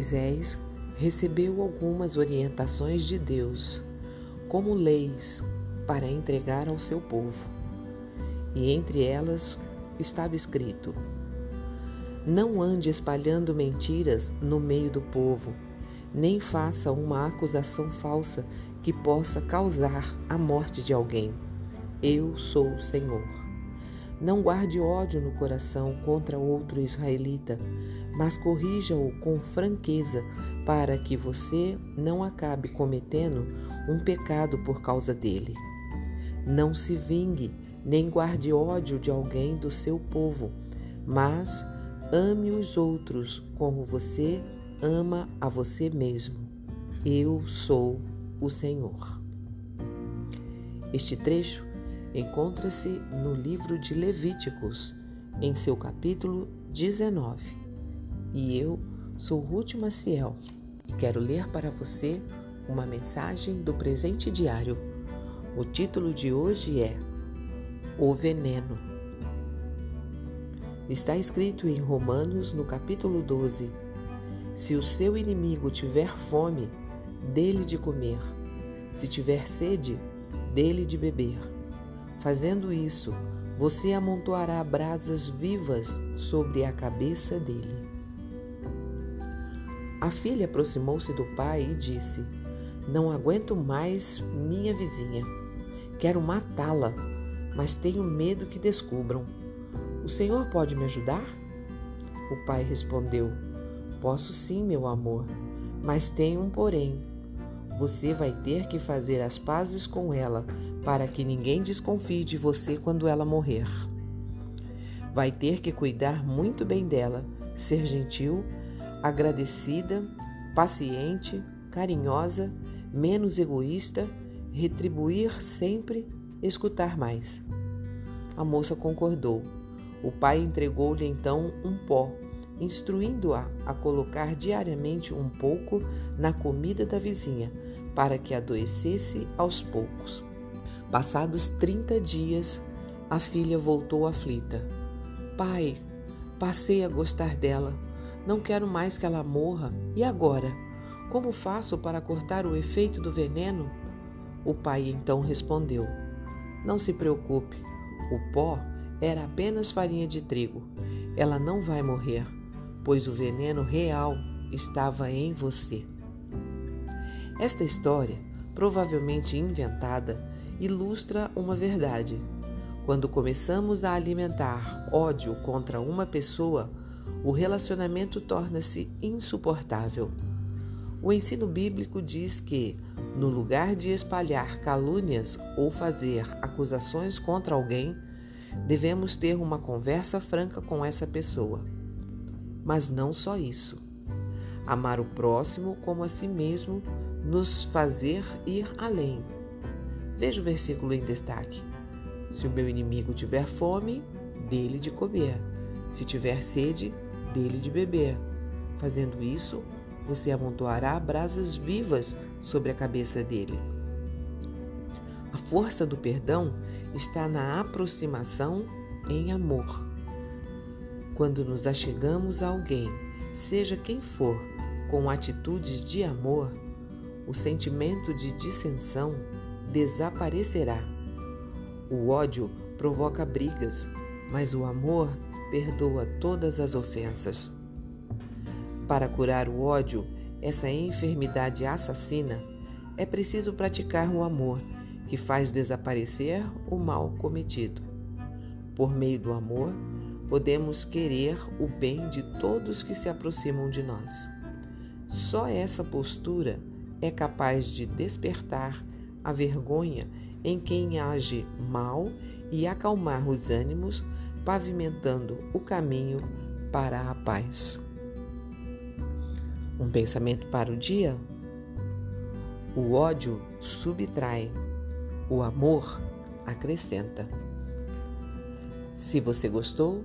Moisés recebeu algumas orientações de Deus, como leis para entregar ao seu povo. E entre elas estava escrito: Não ande espalhando mentiras no meio do povo, nem faça uma acusação falsa que possa causar a morte de alguém. Eu sou o Senhor. Não guarde ódio no coração contra outro israelita, mas corrija-o com franqueza, para que você não acabe cometendo um pecado por causa dele. Não se vingue, nem guarde ódio de alguém do seu povo, mas ame os outros como você ama a você mesmo. Eu sou o Senhor. Este trecho encontra-se no livro de Levíticos, em seu capítulo 19. E eu sou Ruth Maciel e quero ler para você uma mensagem do presente diário. O título de hoje é O Veneno. Está escrito em Romanos, no capítulo 12: Se o seu inimigo tiver fome, dele de comer, se tiver sede, dele de beber Fazendo isso, você amontoará brasas vivas sobre a cabeça dele. A filha aproximou-se do pai e disse: Não aguento mais minha vizinha. Quero matá-la, mas tenho medo que descubram. O senhor pode me ajudar? O pai respondeu: Posso sim, meu amor, mas tenho um porém. Você vai ter que fazer as pazes com ela para que ninguém desconfie de você quando ela morrer. Vai ter que cuidar muito bem dela, ser gentil, agradecida, paciente, carinhosa, menos egoísta, retribuir sempre, escutar mais. A moça concordou. O pai entregou-lhe então um pó, instruindo-a a colocar diariamente um pouco na comida da vizinha, para que adoecesse aos poucos. Passados 30 dias, a filha voltou aflita. Pai, passei a gostar dela. Não quero mais que ela morra. E agora? Como faço para cortar o efeito do veneno? O pai então respondeu: Não se preocupe. O pó era apenas farinha de trigo. Ela não vai morrer, pois o veneno real estava em você. Esta história, provavelmente inventada, ilustra uma verdade. Quando começamos a alimentar ódio contra uma pessoa, o relacionamento torna-se insuportável. O ensino bíblico diz que, no lugar de espalhar calúnias ou fazer acusações contra alguém, devemos ter uma conversa franca com essa pessoa. Mas não só isso. Amar o próximo como a si mesmo nos fazer ir além Veja o versículo em destaque. Se o meu inimigo tiver fome, dele de comer. Se tiver sede, dele de beber. Fazendo isso, você amontoará brasas vivas sobre a cabeça dele. A força do perdão está na aproximação em amor. Quando nos achegamos a alguém, seja quem for, com atitudes de amor, o sentimento de dissensão desaparecerá. O ódio provoca brigas, mas o amor perdoa todas as ofensas. Para curar o ódio, essa enfermidade assassina, é preciso praticar o amor, que faz desaparecer o mal cometido. Por meio do amor, podemos querer o bem de todos que se aproximam de nós. Só essa postura é capaz de despertar a vergonha em quem age mal e acalmar os ânimos, pavimentando o caminho para a paz. Um pensamento para o dia? O ódio subtrai, o amor acrescenta. Se você gostou,